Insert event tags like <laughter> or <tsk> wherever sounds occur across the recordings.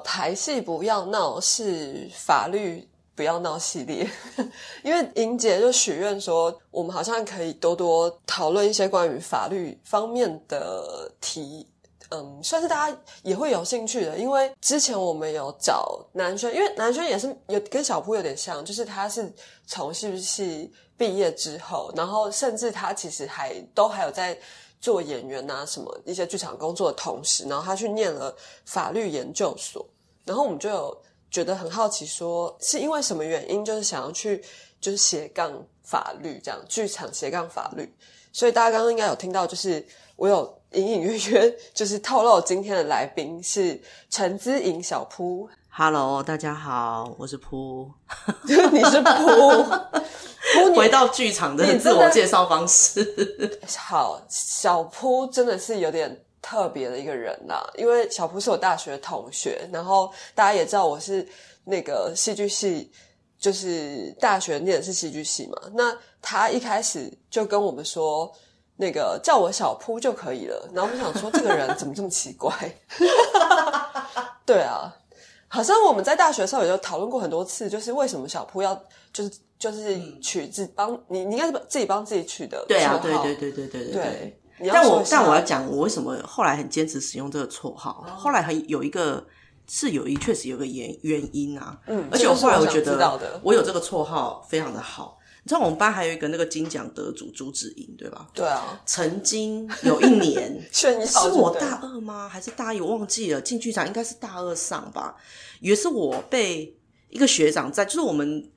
排戏不要闹是法律不要闹系列，<laughs> 因为莹姐就许愿说，我们好像可以多多讨论一些关于法律方面的题。嗯，算是大家也会有兴趣的，因为之前我们有找南轩，因为南轩也是有跟小铺有点像，就是他是从戏剧系毕业之后，然后甚至他其实还都还有在做演员啊什么一些剧场工作的同时，然后他去念了法律研究所，然后我们就有觉得很好奇，说是因为什么原因，就是想要去就是斜杠法律这样，剧场斜杠法律，所以大家刚刚应该有听到，就是我有。隐隐约约就是透露，今天的来宾是陈姿颖小扑。Hello，大家好，我是扑，<laughs> 你是扑，<laughs> 回到剧场的自我介绍方式。好，小扑真的是有点特别的一个人呐，因为小铺是我大学同学，然后大家也知道我是那个戏剧系，就是大学念的是戏剧系嘛。那他一开始就跟我们说。那个叫我小扑就可以了。然后我想说，这个人怎么这么奇怪？<laughs> 对啊，好像我们在大学的时候也就讨论过很多次，就是为什么小扑要就是就是取自帮你，你应该是自己帮自己取的。对啊，对对对对对对对。但我但我要讲，我为什么后来很坚持使用这个绰号？后来很有一个是有一确实有个原原因啊。嗯，而且我后来我觉得我有这个绰号非常的好。你知道我们班还有一个那个金奖得主朱子英，对吧？对啊，曾经有一年 <laughs> 是我大二吗？还是大一？我忘记了。进剧场应该是大二上吧。也是我被一个学长在，就是我们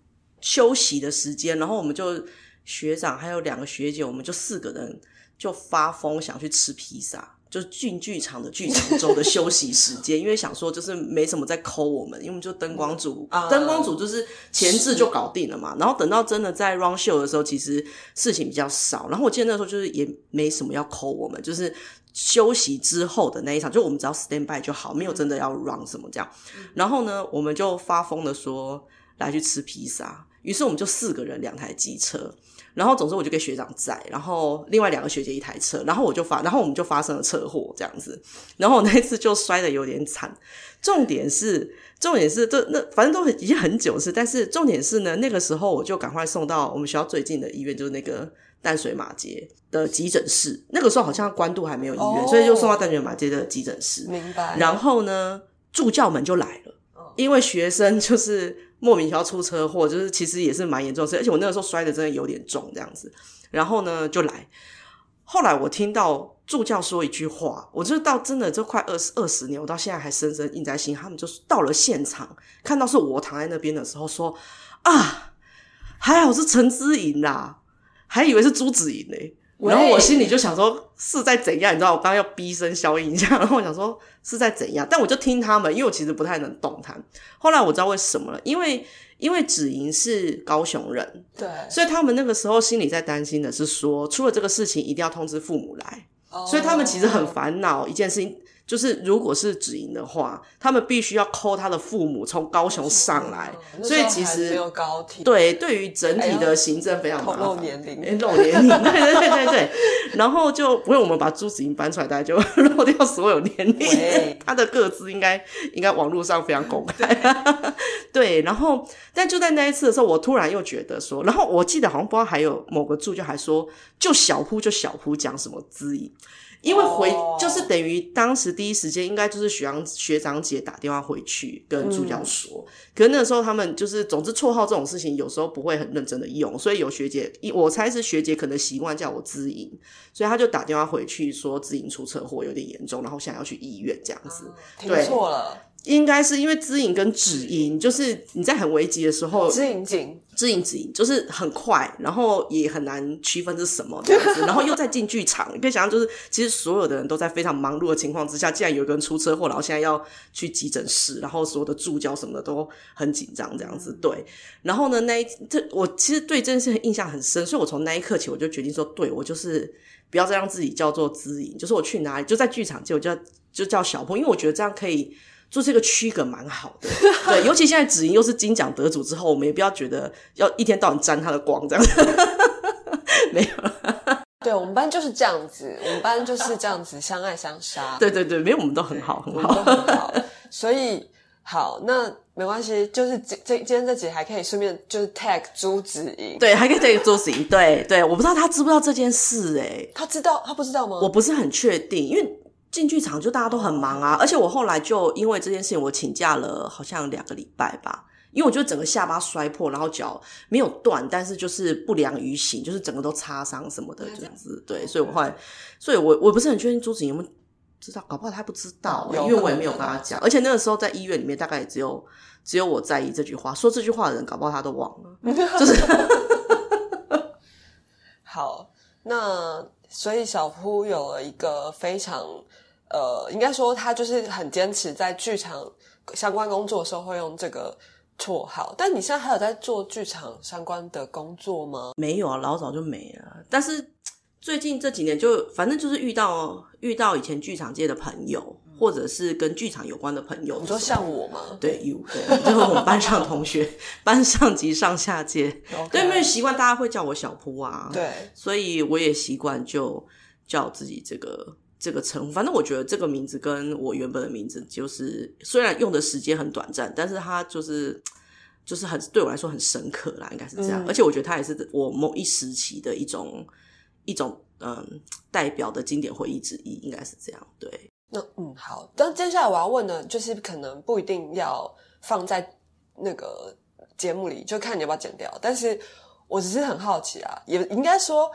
休息的时间，然后我们就学长还有两个学姐，我们就四个人就发疯想去吃披萨。就是进剧场的剧场周的休息时间，<laughs> 因为想说就是没什么在抠我们，因为我们就灯光组，灯光组就是前置就搞定了嘛。然后等到真的在 run show 的时候，其实事情比较少。然后我记得那时候就是也没什么要抠我们，就是休息之后的那一场，就我们只要 stand by 就好，没有真的要 run 什么这样。然后呢，我们就发疯的说来去吃披萨，于是我们就四个人两台机车。然后，总之我就给学长载，然后另外两个学姐一台车，然后我就发，然后我们就发生了车祸这样子，然后那一次就摔的有点惨。重点是，重点是，这那反正都很已经很久是，但是重点是呢，那个时候我就赶快送到我们学校最近的医院，就是那个淡水马街的急诊室。那个时候好像关渡还没有医院，所以就送到淡水马街的急诊室。明白。然后呢，助教们就来了，因为学生就是。莫名其妙出车祸，就是其实也是蛮严重的，而且我那个时候摔的真的有点重，这样子。然后呢，就来。后来我听到助教说一句话，我就到真的这快二十二十年，我到现在还深深印在心。他们就是到了现场，看到是我躺在那边的时候，说啊，还好是陈之颖啦，还以为是朱子颖嘞。然后我心里就想说是在怎样，你知道，我刚刚要逼声消音一下，然后我想说是在怎样，但我就听他们，因为我其实不太能懂他们。后来我知道为什么了，因为因为芷莹是高雄人，对，所以他们那个时候心里在担心的是说，出了这个事情一定要通知父母来，所以他们其实很烦恼一件事情。就是如果是止盈的话，他们必须要扣他的父母从高雄上来，所以其实没有高铁。对，对于整体的行政非常麻烦。露年龄，<laughs> 露年龄，对对对对对。然后就不用我们把朱子莹搬出来，大家就 <laughs> 漏掉所有年龄。他的个资应该应该网络上非常公开。对，<laughs> 然后但就在那一次的时候，我突然又觉得说，然后我记得好像不知道还有某个助教还说，就小呼就小呼讲什么资颖。因为回就是等于当时第一时间应该就是学长学长姐打电话回去跟助教说，可是那个时候他们就是总之绰号这种事情有时候不会很认真的用，所以有学姐，我猜是学姐可能习惯叫我知音，所以他就打电话回去说知音出车祸有点严重，然后现在要去医院这样子，听错了。应该是因为知影跟止音，就是你在很危急的时候，知影紧，知影止影就是很快，然后也很难区分是什么这样子，然后又在进剧场，你可以想象，就是其实所有的人都在非常忙碌的情况之下，既然有一个人出车祸，然后现在要去急诊室，然后所有的助教什么的都很紧张这样子，对。然后呢，那一这我其实对这件事印象很深，所以我从那一刻起我就决定说，对我就是不要再让自己叫做知影，就是我去哪里就在剧场就叫就叫小鹏，因为我觉得这样可以。做这个区隔蛮好的，<laughs> 对，尤其现在子莹又是金奖得主之后，我们也不要觉得要一天到晚沾他的光这样，<laughs> 没有。对我们班就是这样子，我们班就是这样子，相爱相杀。<laughs> 对对对，没有我们都很好，很好，很好。所以好，那没关系，就是这这今天这集还可以顺便就是 tag 朱子莹，对，还可以 tag 朱子莹，对对，我不知道他知不知道这件事，哎，他知道，他不知道吗？我不是很确定，因为进剧场就大家都很忙啊，而且我后来就因为这件事情，我请假了，好像两个礼拜吧。因为我觉得整个下巴摔破，然后脚没有断，但是就是不良于行，就是整个都擦伤什么的这样子。对，所以我后来，所以我我不是很确定朱子莹有没有知道，搞不好他不知道，因为我也没有跟他讲。而且那个时候在医院里面，大概也只有只有我在意这句话，说这句话的人，搞不好他都忘了。<laughs> 就是 <laughs> 好，那所以小夫有了一个非常呃，应该说他就是很坚持在剧场相关工作的时候会用这个。绰号，但你现在还有在做剧场相关的工作吗？没有啊，老早就没了。但是最近这几年，就反正就是遇到遇到以前剧场界的朋友，或者是跟剧场有关的朋友。你说像我吗？对，you，对，就是我们班上同学，<laughs> 班上及上下届，<laughs> 对，没有习惯大家会叫我小铺啊。对，所以我也习惯就叫自己这个。这个称呼，反正我觉得这个名字跟我原本的名字就是，虽然用的时间很短暂，但是它就是就是很对我来说很深刻啦，应该是这样。而且我觉得它也是我某一时期的一种一种嗯代表的经典回忆之一，应该是这样。对，那嗯好，但接下来我要问的，就是可能不一定要放在那个节目里，就看你要不要剪掉。但是我只是很好奇啊，也应该说。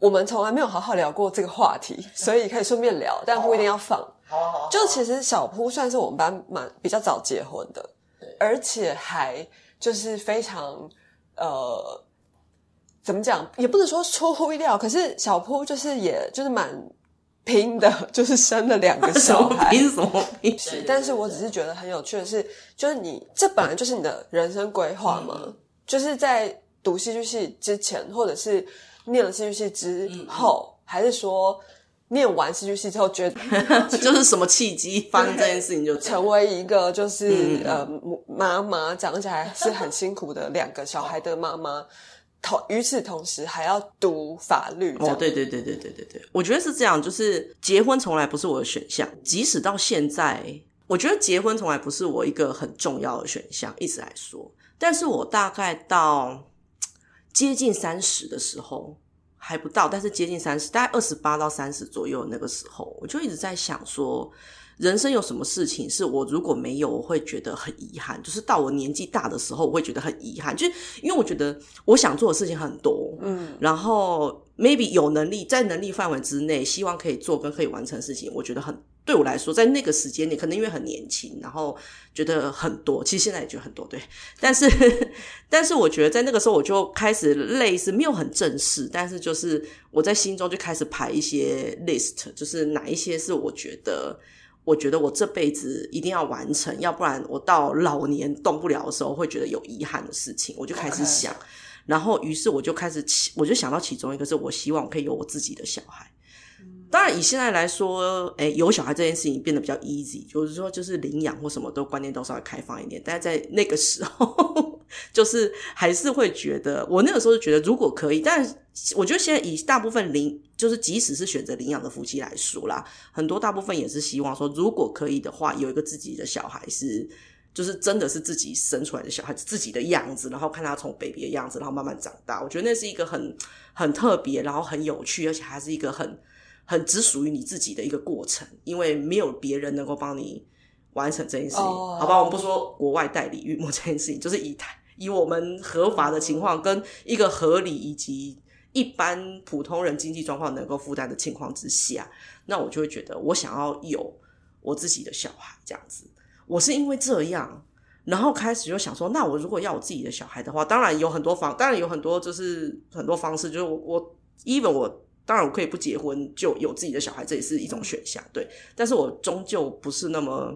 我们从来没有好好聊过这个话题，<laughs> 所以可以顺便聊，但不一定要放。好，好，就其实小铺算是我们班蛮比较早结婚的，而且还就是非常呃，怎么讲，也不能说出乎意料，可是小铺就是也就是蛮拼的，<laughs> 就是生了两个 <laughs> 小孩，拼什么拼？但是我只是觉得很有趣的是，就是你这本来就是你的人生规划嘛，就是在读戏剧系之前，或者是。念了戏剧系之后，还是说念完戏剧系之后，觉得 <laughs> 就是什么契机发生这件事情，就成为一个就是呃妈妈，讲起来是很辛苦的两个小孩的妈妈。同与此同时，还要读法律。哦，对对对对对对对，我觉得是这样。就是结婚从来不是我的选项，即使到现在，我觉得结婚从来不是我一个很重要的选项，一直来说。但是我大概到。接近三十的时候还不到，但是接近三十，大概二十八到三十左右那个时候，我就一直在想说，人生有什么事情是我如果没有，我会觉得很遗憾。就是到我年纪大的时候，我会觉得很遗憾，就是因为我觉得我想做的事情很多，嗯，然后 maybe 有能力在能力范围之内，希望可以做跟可以完成事情，我觉得很。对我来说，在那个时间点，可能因为很年轻，然后觉得很多。其实现在也觉得很多，对。但是，<laughs> 但是我觉得在那个时候，我就开始类似没有很正式，但是就是我在心中就开始排一些 list，就是哪一些是我觉得，我觉得我这辈子一定要完成，要不然我到老年动不了的时候，会觉得有遗憾的事情，我就开始想。然后，于是我就开始，我就想到其中一个是我希望可以有我自己的小孩。当然，以现在来说，哎，有小孩这件事情变得比较 easy，就是说，就是领养或什么都观念都稍微开放一点。但是在那个时候，<laughs> 就是还是会觉得，我那个时候就觉得，如果可以，但我觉得现在以大部分领，就是即使是选择领养的夫妻来说啦，很多大部分也是希望说，如果可以的话，有一个自己的小孩是，就是真的是自己生出来的小孩，自己的样子，然后看他从 baby 的样子，然后慢慢长大。我觉得那是一个很很特别，然后很有趣，而且还是一个很。很只属于你自己的一个过程，因为没有别人能够帮你完成这件事情，好吧？我们不说国外代理预谋这件事情，就是以以我们合法的情况跟一个合理以及一般普通人经济状况能够负担的情况之下，那我就会觉得我想要有我自己的小孩这样子。我是因为这样，然后开始就想说，那我如果要我自己的小孩的话，当然有很多方，当然有很多就是很多方式，就是我我 even 我。当然，我可以不结婚就有自己的小孩，这也是一种选项，对。但是我终究不是那么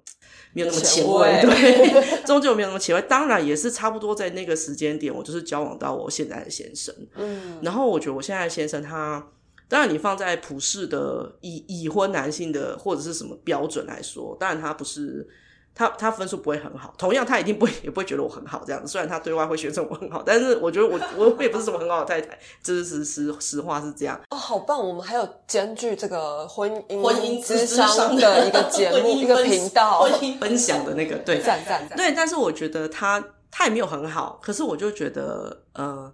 没有那么前卫，对，<laughs> 终究没有那么前卫。当然，也是差不多在那个时间点，我就是交往到我现在的先生。嗯，然后我觉得我现在的先生，他当然你放在普世的已已婚男性的或者是什么标准来说，当然他不是他他分数不会很好，同样他一定不会也不会觉得我很好这样子。虽然他对外会宣称我很好，但是我觉得我我也不是什么很好的太太，这是实实实话是这样。哦，好棒！我们还有兼具这个婚姻婚姻之商的一个节目一个频道，婚姻分享的那个对赞赞赞。对，但是我觉得他他也没有很好，可是我就觉得呃，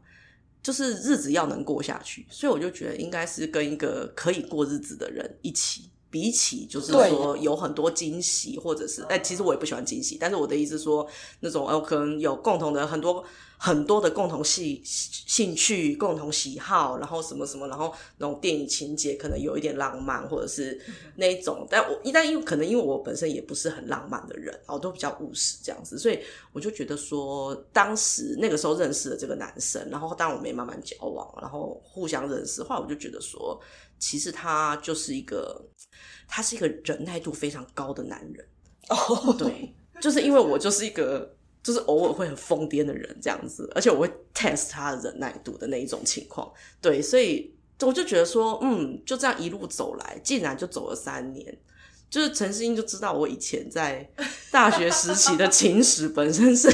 就是日子要能过下去，所以我就觉得应该是跟一个可以过日子的人一起。比起就是说有很多惊喜，或者是哎，其实我也不喜欢惊喜。但是我的意思说，那种呃，可能有共同的很多很多的共同兴兴趣、共同喜好，然后什么什么，然后那种电影情节可能有一点浪漫，或者是那一种。但我一旦因为可能因为我本身也不是很浪漫的人，我都比较务实这样子，所以我就觉得说，当时那个时候认识了这个男生，然后当然我们也慢慢交往，然后互相认识，后来我就觉得说，其实他就是一个。他是一个忍耐度非常高的男人，<laughs> 哦，对，就是因为我就是一个就是偶尔会很疯癫的人这样子，而且我会 test 他的忍耐度的那一种情况，对，所以我就觉得说，嗯，就这样一路走来，竟然就走了三年，就是陈世英就知道我以前在大学时期的情史本身是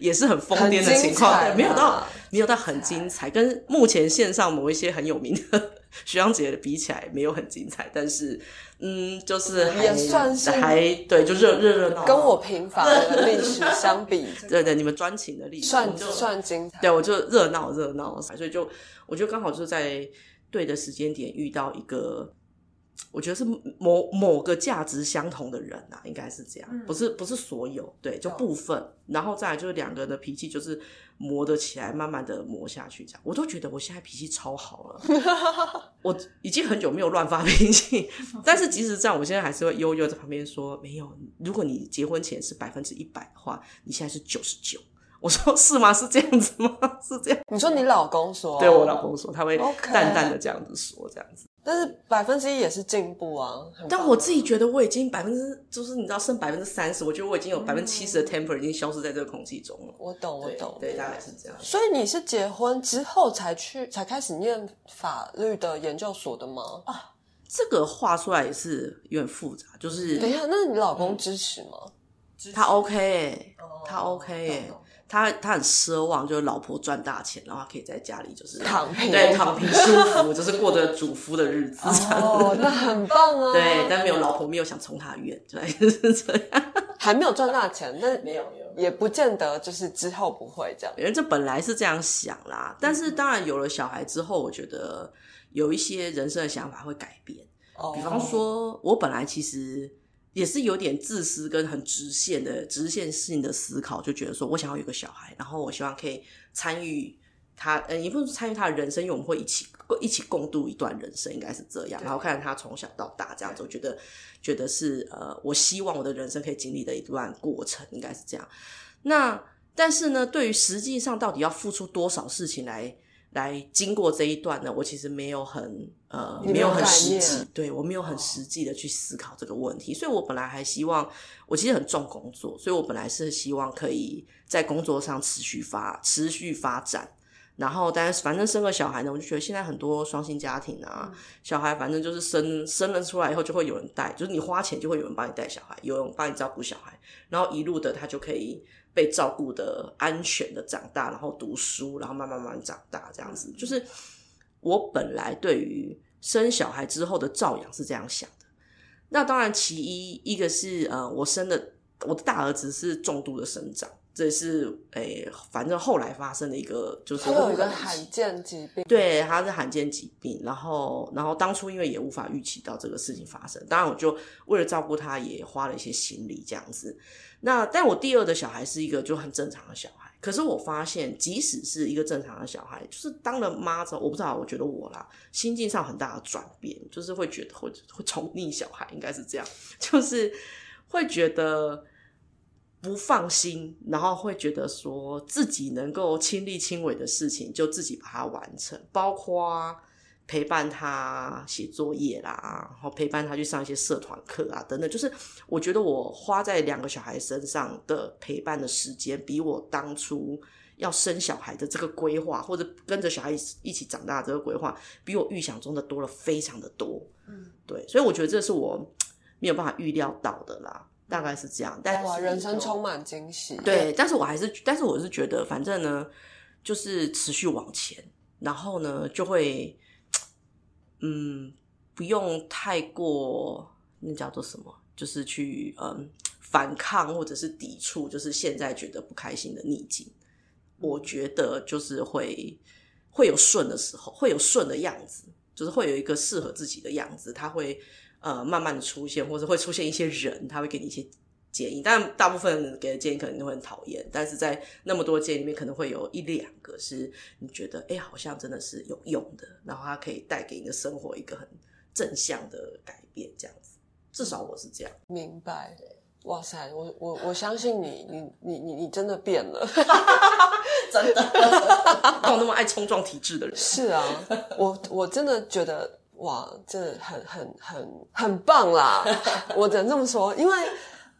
也是很疯癫的情况，没有到没有到很精彩，跟目前线上某一些很有名的徐阳姐比起来，没有很精彩，但是。嗯，就是也算是还对，就热热热闹。跟我平凡的历史 <laughs> 相比，对对，你们专情的历史算算精彩。对，我就热闹热闹，所以就我觉得刚好就是在对的时间点遇到一个。我觉得是某某个价值相同的人啊，应该是这样，不是不是所有，对，就部分，然后再来就是两个人的脾气就是磨得起来，慢慢的磨下去，这样，我都觉得我现在脾气超好了，<laughs> 我已经很久没有乱发脾气，<laughs> 但是即使这样，我现在还是会悠悠在旁边说，没有，如果你结婚前是百分之一百的话，你现在是九十九，我说是吗？是这样子吗？是这样？你说你老公说？对我老公说，他会淡淡的这样子说，这样子。但是百分之一也是进步啊！但我自己觉得我已经百分之，就是你知道剩百分之三十，我觉得我已经有百分之七十的 temper 已经消失在这个空气中了。我懂，我懂，对，大概是这样。所以你是结婚之后才去，才开始念法律的研究所的吗？啊，这个画出来也是有点复杂，就是等一下，那你老公支持吗？他 OK，他 OK。他他很奢望，就是老婆赚大钱，然后可以在家里就是躺平，对躺平舒服，就是过着主夫的日子。哦，那很棒啊！对，但没有老婆，没有想从他远，就是这样。<laughs> 还没有赚大钱，但没有没有，也不见得就是之后不会这样。因为这本来是这样想啦，但是当然有了小孩之后，我觉得有一些人生的想法会改变。哦，比方说，我本来其实。也是有点自私跟很直线的直线性的思考，就觉得说我想要有个小孩，然后我希望可以参与他，嗯，也不是参与他的人生，因为我们会一起一起共度一段人生，应该是这样。然后看着他从小到大这样子，我觉得觉得是呃，我希望我的人生可以经历的一段过程，应该是这样。那但是呢，对于实际上到底要付出多少事情来？来经过这一段呢，我其实没有很呃，没有很实际，对我没有很实际的去思考这个问题，所以我本来还希望，我其实很重工作，所以我本来是希望可以在工作上持续发持续发展，然后但是反正生个小孩呢，我就觉得现在很多双薪家庭啊，小孩反正就是生生了出来以后就会有人带，就是你花钱就会有人帮你带小孩，有人帮你照顾小孩，然后一路的他就可以。被照顾的安全的长大，然后读书，然后慢慢慢慢长大，这样子就是我本来对于生小孩之后的照养是这样想的。那当然，其一一个是呃，我生的我的大儿子是重度的生长，这是诶，反正后来发生的一个就是他有一个罕见疾病，对，他是罕见疾病。然后，然后当初因为也无法预期到这个事情发生，当然我就为了照顾他，也花了一些心力这样子。那但我第二的小孩是一个就很正常的小孩，可是我发现，即使是一个正常的小孩，就是当了妈之后，我不知道，我觉得我啦，心境上很大的转变，就是会觉得会会宠溺小孩，应该是这样，<laughs> 就是会觉得不放心，然后会觉得说自己能够亲力亲为的事情，就自己把它完成，包括。陪伴他写作业啦，然后陪伴他去上一些社团课啊，等等。就是我觉得我花在两个小孩身上的陪伴的时间，比我当初要生小孩的这个规划，或者跟着小孩一起长大这个规划，比我预想中的多了非常的多。嗯，对，所以我觉得这是我没有办法预料到的啦。大概是这样。但哇，人生充满惊喜。对，但是我还是，但是我是觉得，反正呢，就是持续往前，然后呢，就会，嗯，不用太过那叫做什么，就是去嗯反抗或者是抵触，就是现在觉得不开心的逆境。我觉得就是会会有顺的时候，会有顺的样子，就是会有一个适合自己的样子，他会呃慢慢的出现，或者会出现一些人，他会给你一些建议。但大部分给的建议可能都会很讨厌，但是在那么多建议里面，可能会有一两个是你觉得哎，好像真的是有用的，然后它可以带给你的生活一个很正向的改变，这样子。至少我是这样，明白。哇塞，我我我相信你，你你你你真的变了，<laughs> 真的，<laughs> 我那么爱冲撞体制的人。是啊，我我真的觉得哇，真的很很很很棒啦！<laughs> 我只能这么说，因为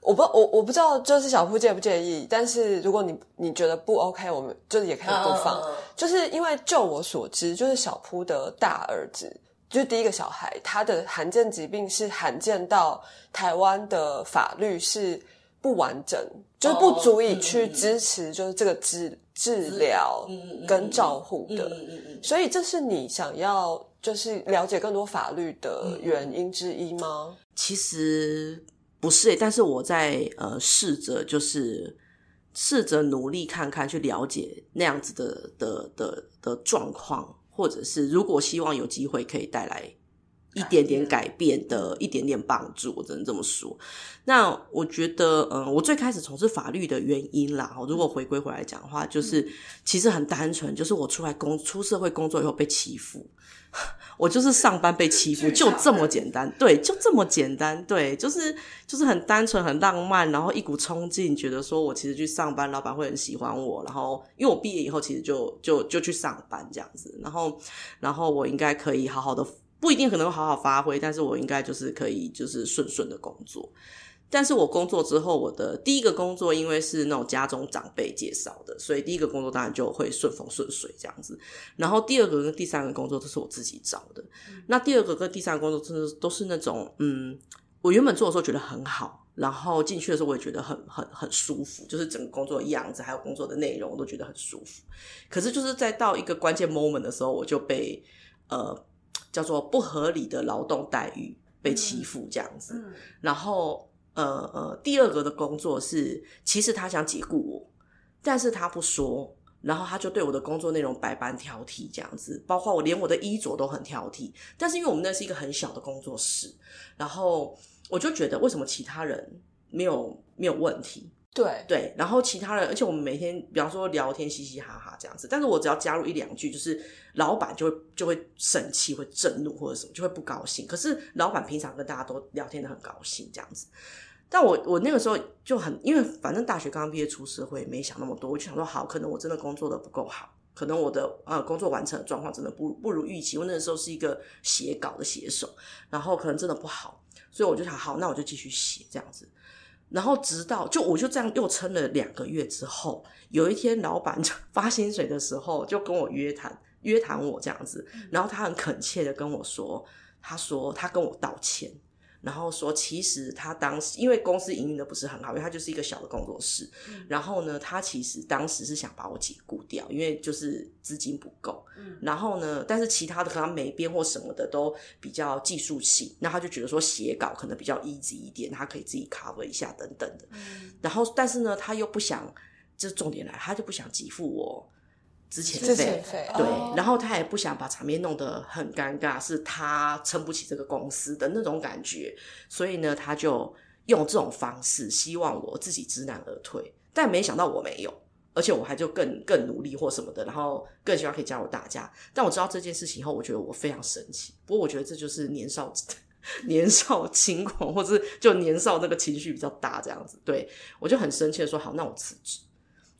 我不我我不知道就是小铺介不介意，但是如果你你觉得不 OK，我们就是也可以不放，就是因为就我所知，就是小铺的大儿子。就是第一个小孩，他的罕见疾病是罕见到台湾的法律是不完整，就是不足以去支持，就是这个治治疗跟照护的。所以这是你想要就是了解更多法律的原因之一吗？其实不是，但是我在呃试着就是试着努力看看去了解那样子的的的的状况。或者是如果希望有机会可以带来一点点改变的一点点帮助，我只能这么说。那我觉得，嗯，我最开始从事法律的原因啦，如果回归回来讲的话，就是其实很单纯，就是我出来工出社会工作以后被欺负。<laughs> 我就是上班被欺负，就这么简单。对，就这么简单。对，就是就是很单纯、很浪漫，然后一股冲劲，觉得说我其实去上班，老板会很喜欢我。然后，因为我毕业以后，其实就就就去上班这样子。然后，然后我应该可以好好的，不一定可能好好发挥，但是我应该就是可以就是顺顺的工作。但是我工作之后，我的第一个工作因为是那种家中长辈介绍的，所以第一个工作当然就会顺风顺水这样子。然后第二个跟第三个工作都是我自己找的。那第二个跟第三个工作真的都是那种，嗯，我原本做的时候觉得很好，然后进去的时候我也觉得很很很舒服，就是整个工作的样子还有工作的内容我都觉得很舒服。可是就是在到一个关键 moment 的时候，我就被呃叫做不合理的劳动待遇被欺负这样子，然后。呃呃，第二个的工作是，其实他想解雇我，但是他不说，然后他就对我的工作内容百般挑剔，这样子，包括我连我的衣着都很挑剔。但是因为我们那是一个很小的工作室，然后我就觉得为什么其他人没有没有问题？对对，然后其他人，而且我们每天，比方说聊天，嘻嘻哈哈这样子，但是我只要加入一两句，就是老板就会就会生气，会震怒或者什么，就会不高兴。可是老板平常跟大家都聊天的很高兴，这样子。但我我那个时候就很，因为反正大学刚刚毕业出社会，没想那么多，我就想说，好，可能我真的工作的不够好，可能我的呃工作完成的状况真的不不如预期。我那个时候是一个写稿的写手，然后可能真的不好，所以我就想，好，那我就继续写这样子。然后直到就我就这样又撑了两个月之后，有一天老板 <laughs> 发薪水的时候，就跟我约谈约谈我这样子，然后他很恳切的跟我说，他说他跟我道歉。然后说，其实他当时因为公司营运的不是很好，因为他就是一个小的工作室。然后呢，他其实当时是想把我解雇掉，因为就是资金不够。然后呢，但是其他的可能美编或什么的都比较技术性，那他就觉得说写稿可能比较 easy 一点，他可以自己 cover 一下等等的。然后，但是呢，他又不想，这重点来，他就不想给付我。之前费对，然后他也不想把场面弄得很尴尬，是他撑不起这个公司的那种感觉，所以呢，他就用这种方式希望我自己知难而退，但没想到我没有，而且我还就更更努力或什么的，然后更希望可以加入大家。但我知道这件事情以后，我觉得我非常生气。不过我觉得这就是年少 <laughs> 年少轻狂，或者是就年少那个情绪比较大这样子。对我就很生气的说：“好，那我辞职。”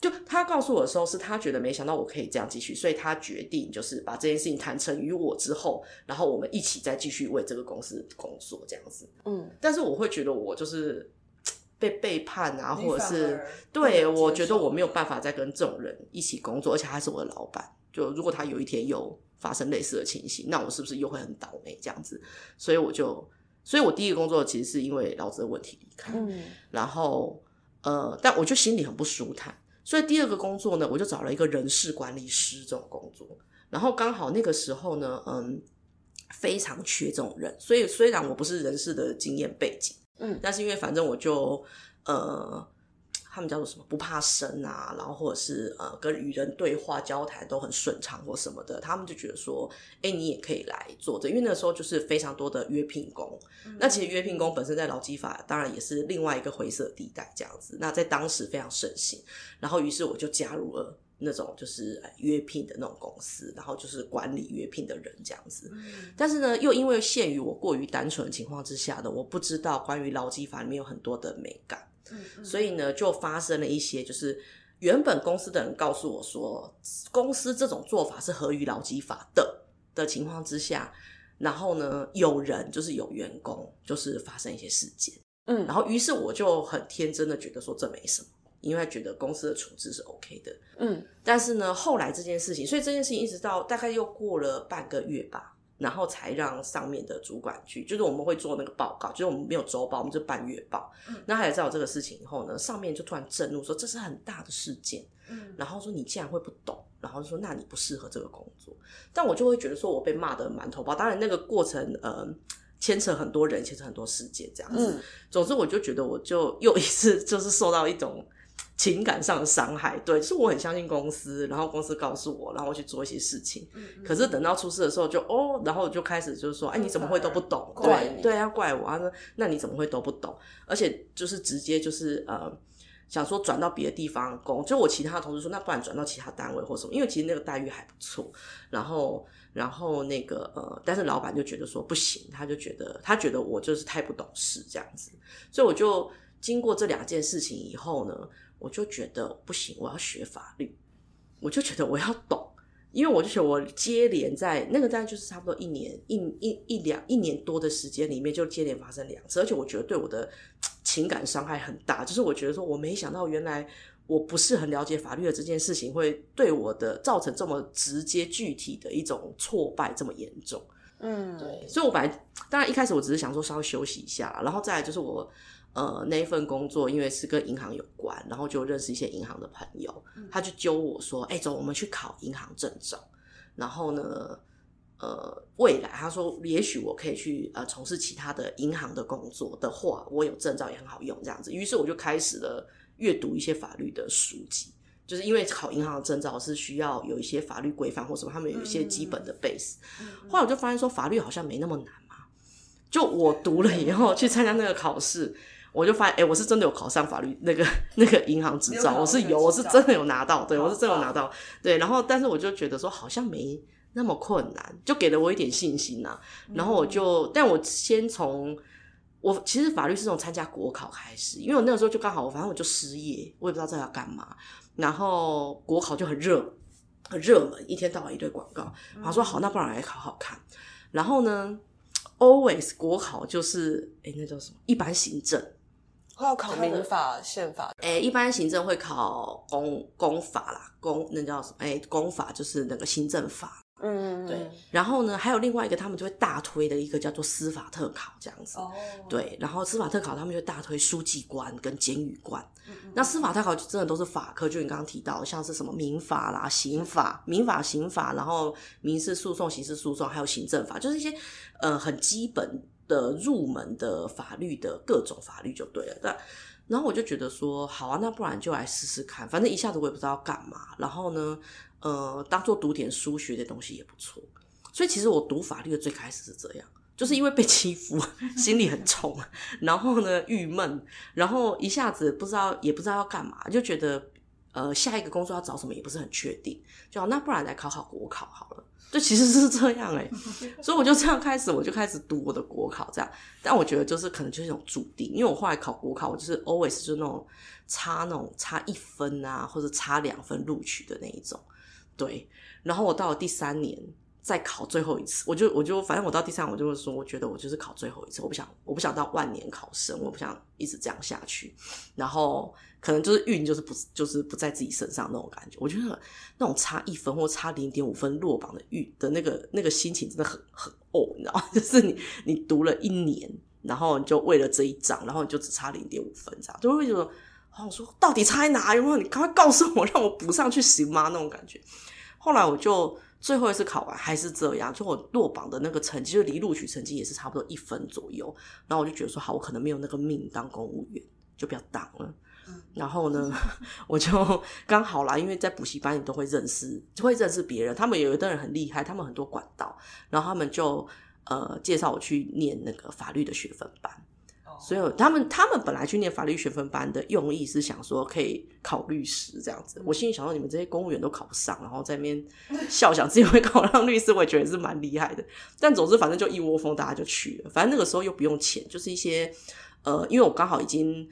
就他告诉我的时候，是他觉得没想到我可以这样继续，所以他决定就是把这件事情谈成于我之后，然后我们一起再继续为这个公司工作这样子。嗯，但是我会觉得我就是 <tsk> 被背叛啊，或者是对我觉得我没有办法再跟这种人一起工作，而且他是我的老板。就如果他有一天有发生类似的情形，那我是不是又会很倒霉这样子？所以我就。所以我第一个工作其实是因为劳资的问题离开，嗯，然后呃，但我就心里很不舒坦，所以第二个工作呢，我就找了一个人事管理师这种工作，然后刚好那个时候呢，嗯，非常缺这种人，所以虽然我不是人事的经验背景，嗯，但是因为反正我就呃。他们叫做什么？不怕生啊，然后或者是呃，跟与人对话交谈都很顺畅或什么的，他们就觉得说，哎，你也可以来做这，因为那时候就是非常多的约聘工。那其实约聘工本身在劳基法当然也是另外一个灰色地带这样子。那在当时非常盛行，然后于是我就加入了那种就是约聘的那种公司，然后就是管理约聘的人这样子。但是呢，又因为限于我过于单纯的情况之下的，我不知道关于劳基法里面有很多的美感。所以呢，就发生了一些，就是原本公司的人告诉我说，公司这种做法是合于劳基法的的情况之下，然后呢，有人就是有员工就是发生一些事件，嗯，然后于是我就很天真的觉得说这没什么，因为觉得公司的处置是 OK 的，嗯，但是呢，后来这件事情，所以这件事情一直到大概又过了半个月吧。然后才让上面的主管去，就是我们会做那个报告，就是我们没有周报，我们就半月报。那他也知道这个事情以后呢，上面就突然震怒说这是很大的事件，嗯，然后说你竟然会不懂，然后说那你不适合这个工作。但我就会觉得说我被骂的满头包，当然那个过程呃牵扯很多人，牵扯很多事件这样子。总之我就觉得我就又一次就是受到一种。情感上的伤害，对，是我很相信公司，然后公司告诉我，然后我去做一些事情。可是等到出事的时候，就哦，然后就开始就是说，哎，你怎么会都不懂？对，对，要怪我。他说，那你怎么会都不懂？而且就是直接就是呃，想说转到别的地方工。就我其他的同事说，那不然转到其他单位或什么？因为其实那个待遇还不错。然后，然后那个呃，但是老板就觉得说不行，他就觉得他觉得我就是太不懂事这样子。所以我就经过这两件事情以后呢。我就觉得不行，我要学法律。我就觉得我要懂，因为我就觉得我接连在那个大概就是差不多一年一一一两一年多的时间里面，就接连发生两次，而且我觉得对我的情感伤害很大。就是我觉得说，我没想到原来我不是很了解法律的这件事情，会对我的造成这么直接具体的一种挫败这么严重。嗯，对。所以我本来当然一开始我只是想说稍微休息一下，然后再来就是我。呃，那一份工作因为是跟银行有关，然后就认识一些银行的朋友，他就揪我说：“哎，走，我们去考银行证照。”然后呢，呃，未来他说也许我可以去呃从事其他的银行的工作的话，我有证照也很好用这样子。于是我就开始了阅读一些法律的书籍，就是因为考银行的证照是需要有一些法律规范或什么，他们有一些基本的 base。后来我就发现说法律好像没那么难嘛，就我读了以后去参加那个考试。我就发现，哎，我是真的有考上法律那个 <laughs> 那个银行执照，我是有，我是真的有拿到，对我是真的有拿到，对。然后，但是我就觉得说，好像没那么困难，就给了我一点信心呐。然后我就，但我先从我其实法律是从参加国考开始，因为我那个时候就刚好，我反正我就失业，我也不知道这要干嘛。然后国考就很热，很热门，一天到晚一堆广告。然后说好，那不然来考考看。然后呢，always 国考就是，哎，那叫什么？一般行政。要考民法、宪法，哎，一般行政会考公公法啦，公那叫什么？哎，公法就是那个行政法，嗯，对。然后呢，还有另外一个，他们就会大推的一个叫做司法特考这样子，哦，对。然后司法特考，他们就大推书记官跟监狱官。那司法特考就真的都是法科，就你刚刚提到，像是什么民法啦、刑法、民法、刑法，然后民事诉讼、刑事诉讼，还有行政法，就是一些呃很基本。的入门的法律的各种法律就对了，但然后我就觉得说好啊，那不然就来试试看，反正一下子我也不知道干嘛。然后呢，呃，当做读点书学的东西也不错。所以其实我读法律的最开始是这样，就是因为被欺负，<laughs> 心里很冲，然后呢郁闷，然后一下子不知道也不知道要干嘛，就觉得呃下一个工作要找什么也不是很确定，就那不然来考考国考好了。就其实是这样哎，所以我就这样开始，我就开始读我的国考这样。但我觉得就是可能就是一种注定，因为我后来考国考，我就是 always 就那种差那种差一分啊，或者差两分录取的那一种。对，然后我到了第三年再考最后一次，我就我就反正我到第三，我就会说，我觉得我就是考最后一次，我不想我不想到万年考生，我不想一直这样下去。然后。可能就是运，就是不就是不在自己身上那种感觉。我觉得那种差一分或差零点五分落榜的运的那个那个心情真的很很哦，你知道？<laughs> 就是你你读了一年，然后你就为了这一张，然后你就只差零点五分，这样就会觉得，我说到底差在哪？有没有你赶快告诉我，让我补上去行吗？那种感觉。后来我就最后一次考完还是这样，就我落榜的那个成绩，就离录取成绩也是差不多一分左右。然后我就觉得说，好，我可能没有那个命当公务员，就不要当了。然后呢，<laughs> 我就刚好啦，因为在补习班你都会认识，就会认识别人。他们有一的人很厉害，他们很多管道，然后他们就呃介绍我去念那个法律的学分班。所以他们他们本来去念法律学分班的用意是想说可以考律师这样子。我心里想说，你们这些公务员都考不上，然后在那边 <laughs> 笑想自己会考上律师，我也觉得是蛮厉害的。但总之，反正就一窝蜂，大家就去了。反正那个时候又不用钱，就是一些呃，因为我刚好已经。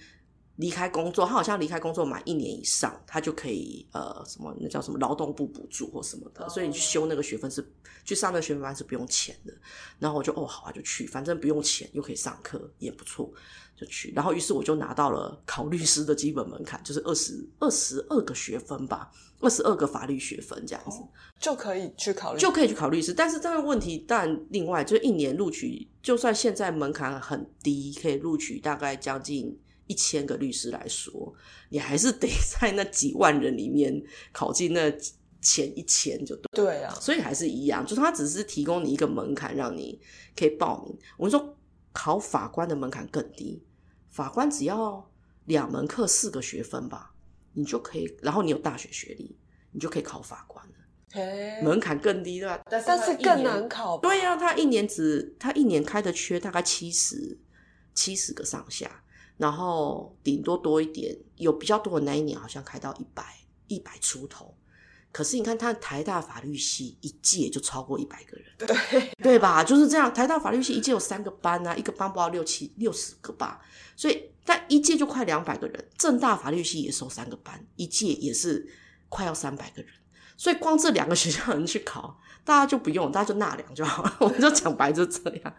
离开工作，他好像离开工作满一年以上，他就可以呃什么那叫什么劳动部补助或什么的，所以你去修那个学分是去上那个学分班是不用钱的。然后我就哦好啊就去，反正不用钱又可以上课也不错，就去。然后于是我就拿到了考律师的基本门槛，就是二十二十二个学分吧，二十二个法律学分这样子就可以去考就可以去考律师。但是这个问题，但另外就是一年录取，就算现在门槛很低，可以录取大概将近。一千个律师来说，你还是得 <laughs> 在那几万人里面考进那前一千就对。对啊，所以还是一样，就是他只是提供你一个门槛，让你可以报名。我们说考法官的门槛更低，法官只要两门课四个学分吧，你就可以，然后你有大学学历，你就可以考法官了。门槛更低对吧？但是更难考。对呀，他一年只他一年开的缺大概七十七十个上下。然后顶多多一点，有比较多的那一年好像开到一百一百出头，可是你看他台大法律系一届就超过一百个人，对对吧？就是这样，台大法律系一届有三个班啊，一个班不到六七六十个吧，所以但一届就快两百个人。正大法律系也收三个班，一届也是快要三百个人，所以光这两个学校人去考。<laughs> 大家就不用，大家就纳凉就好了。<laughs> 我们就讲白就这样，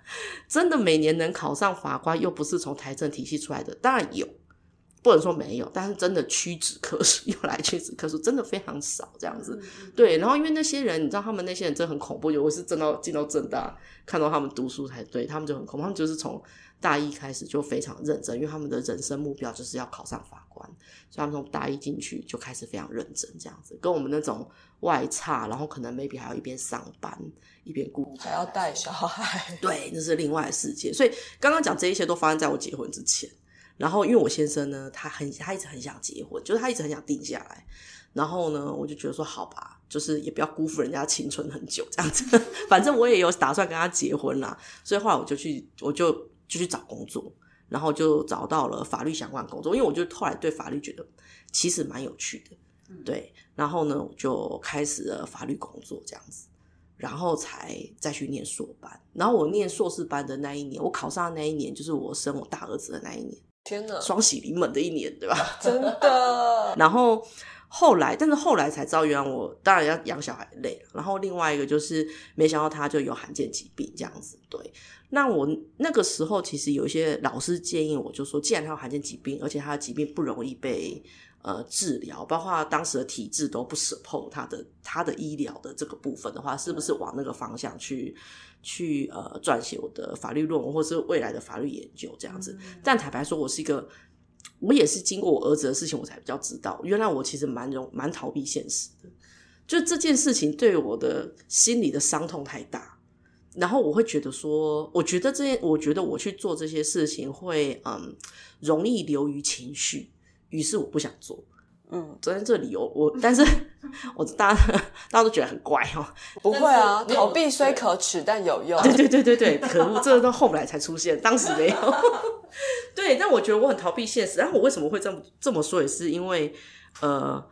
真的每年能考上法官，又不是从台政体系出来的，当然有，不能说没有，但是真的屈指可数，又来屈指可数，真的非常少这样子。对，然后因为那些人，你知道他们那些人真的很恐怖，有我是真到进到正大看到他们读书才对，他们就很恐怖，他们就是从大一开始就非常认真，因为他们的人生目标就是要考上法官，所以他们从大一进去就开始非常认真这样子，跟我们那种。外差，然后可能 maybe 还要一边上班一边顾，还要带小孩，对，那是另外的世界。所以刚刚讲这一切都发生在我结婚之前。然后因为我先生呢，他很他一直很想结婚，就是他一直很想定下来。然后呢，我就觉得说好吧，就是也不要辜负人家青春很久这样子。<laughs> 反正我也有打算跟他结婚啦，所以后来我就去，我就就去找工作，然后就找到了法律相关工作，因为我就后来对法律觉得其实蛮有趣的。对，然后呢，我就开始了法律工作这样子，然后才再去念硕班。然后我念硕士班的那一年，我考上的那一年，就是我生我大儿子的那一年。天哪，双喜临门的一年，对吧？<laughs> 真的。<laughs> 然后后来，但是后来才知道，原来我当然要养小孩累。然后另外一个就是，没想到他就有罕见疾病这样子。对，那我那个时候其实有一些老师建议我，就说，既然他有罕见疾病，而且他的疾病不容易被。呃，治疗包括当时的体制都不 support 他的他的医疗的这个部分的话，是不是往那个方向去去呃撰写我的法律论文，或是未来的法律研究这样子？但坦白说，我是一个，我也是经过我儿子的事情，我才比较知道，原来我其实蛮容蛮逃避现实的，就这件事情对我的心理的伤痛太大，然后我会觉得说，我觉得这件，我觉得我去做这些事情会嗯容易流于情绪。于是我不想做，嗯，昨天这理由我，<laughs> 但是我大家大家都觉得很怪哦，不会啊，逃避虽可耻，但有用。对对对对对，可恶，这都后来才出现，当时没有。<laughs> 对，但我觉得我很逃避现实。然后我为什么会这么这么说，也是因为呃，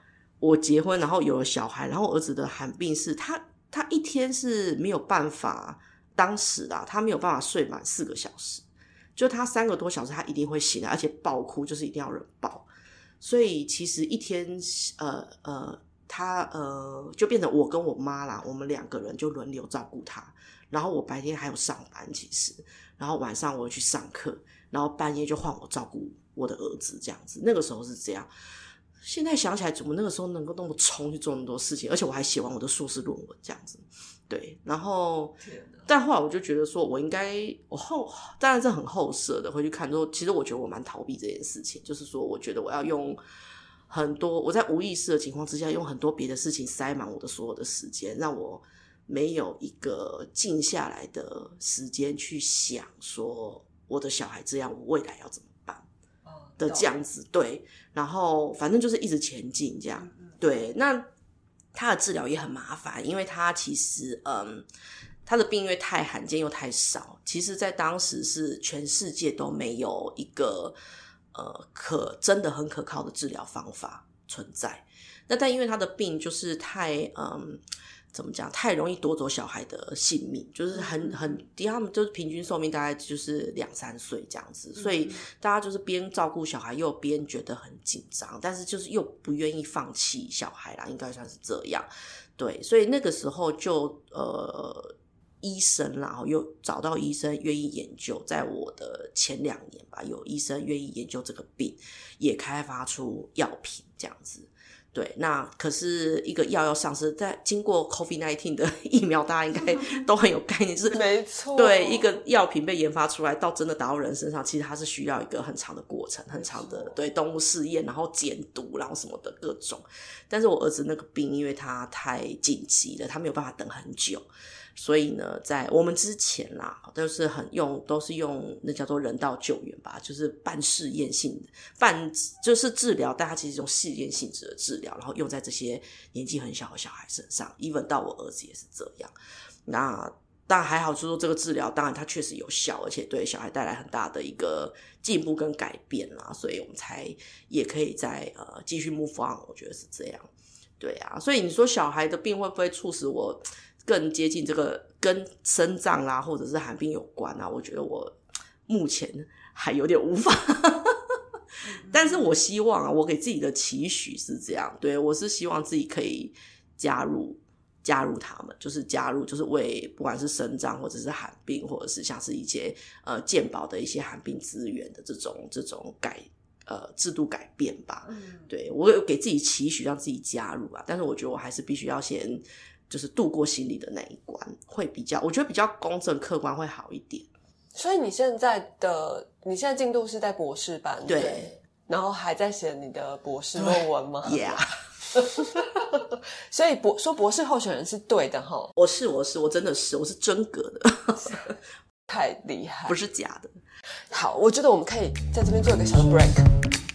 我结婚，然后有了小孩，然后儿子的寒病是他他一天是没有办法，当时啊，他没有办法睡满四个小时，就他三个多小时他一定会醒来，而且爆哭，就是一定要人抱。所以其实一天，呃呃，他呃就变成我跟我妈啦，我们两个人就轮流照顾他。然后我白天还有上班，其实，然后晚上我去上课，然后半夜就换我照顾我的儿子，这样子。那个时候是这样，现在想起来，怎么那个时候能够那么冲去做那么多事情，而且我还写完我的硕士论文这样子。对，然后，但后来我就觉得说，我应该，我后当然是很后设的回去看，之后其实我觉得我蛮逃避这件事情，就是说，我觉得我要用很多我在无意识的情况之下，用很多别的事情塞满我的所有的时间，让我没有一个静下来的时间去想，说我的小孩这样，我未来要怎么办的这样子。对，然后反正就是一直前进这样。对，那。他的治疗也很麻烦，因为他其实，嗯，他的病因为太罕见又太少，其实在当时是全世界都没有一个呃可真的很可靠的治疗方法存在。那但因为他的病就是太，嗯。怎么讲？太容易夺走小孩的性命，就是很很低，他们就是平均寿命大概就是两三岁这样子，所以大家就是边照顾小孩又边觉得很紧张，但是就是又不愿意放弃小孩啦，应该算是这样。对，所以那个时候就呃，医生啦，又找到医生愿意研究，在我的前两年吧，有医生愿意研究这个病，也开发出药品这样子。对，那可是一个药要上市，在经过 COVID nineteen 的 <laughs> 疫苗，大家应该 <laughs> 都很有概念，就是没错。对，一个药品被研发出来，到真的打到人身上，其实它是需要一个很长的过程，很长的对动物试验，然后减毒，然后什么的各种。但是我儿子那个病，因为他太紧急了，他没有办法等很久。所以呢，在我们之前啦，都是很用，都是用那叫做人道救援吧，就是半试验性的，半就是治疗，但它其实用试验性质的治疗，然后用在这些年纪很小的小孩身上，even 到我儿子也是这样。那但还好，就说这个治疗，当然它确实有效，而且对小孩带来很大的一个进步跟改变啦，所以我们才也可以在呃继续 move on，我觉得是这样。对啊，所以你说小孩的病会不会促使我？更接近这个跟生脏啦，或者是寒冰有关啊，我觉得我目前还有点无法，<laughs> 但是我希望啊，我给自己的期许是这样，对我是希望自己可以加入加入他们，就是加入，就是为不管是生脏或者是寒病，或者是像是一些呃健保的一些寒病资源的这种这种改呃制度改变吧。对我有给自己期许，让自己加入啊，但是我觉得我还是必须要先。就是度过心理的那一关，会比较，我觉得比较公正客观会好一点。所以你现在的你现在进度是在博士班，对，然后还在写你的博士论文吗？<laughs> Yeah，<laughs> 所以博说博士候选人是对的哈。我是我是我真的是我是真格的，<laughs> 太厉害，不是假的。好，我觉得我们可以在这边做一个小的 break。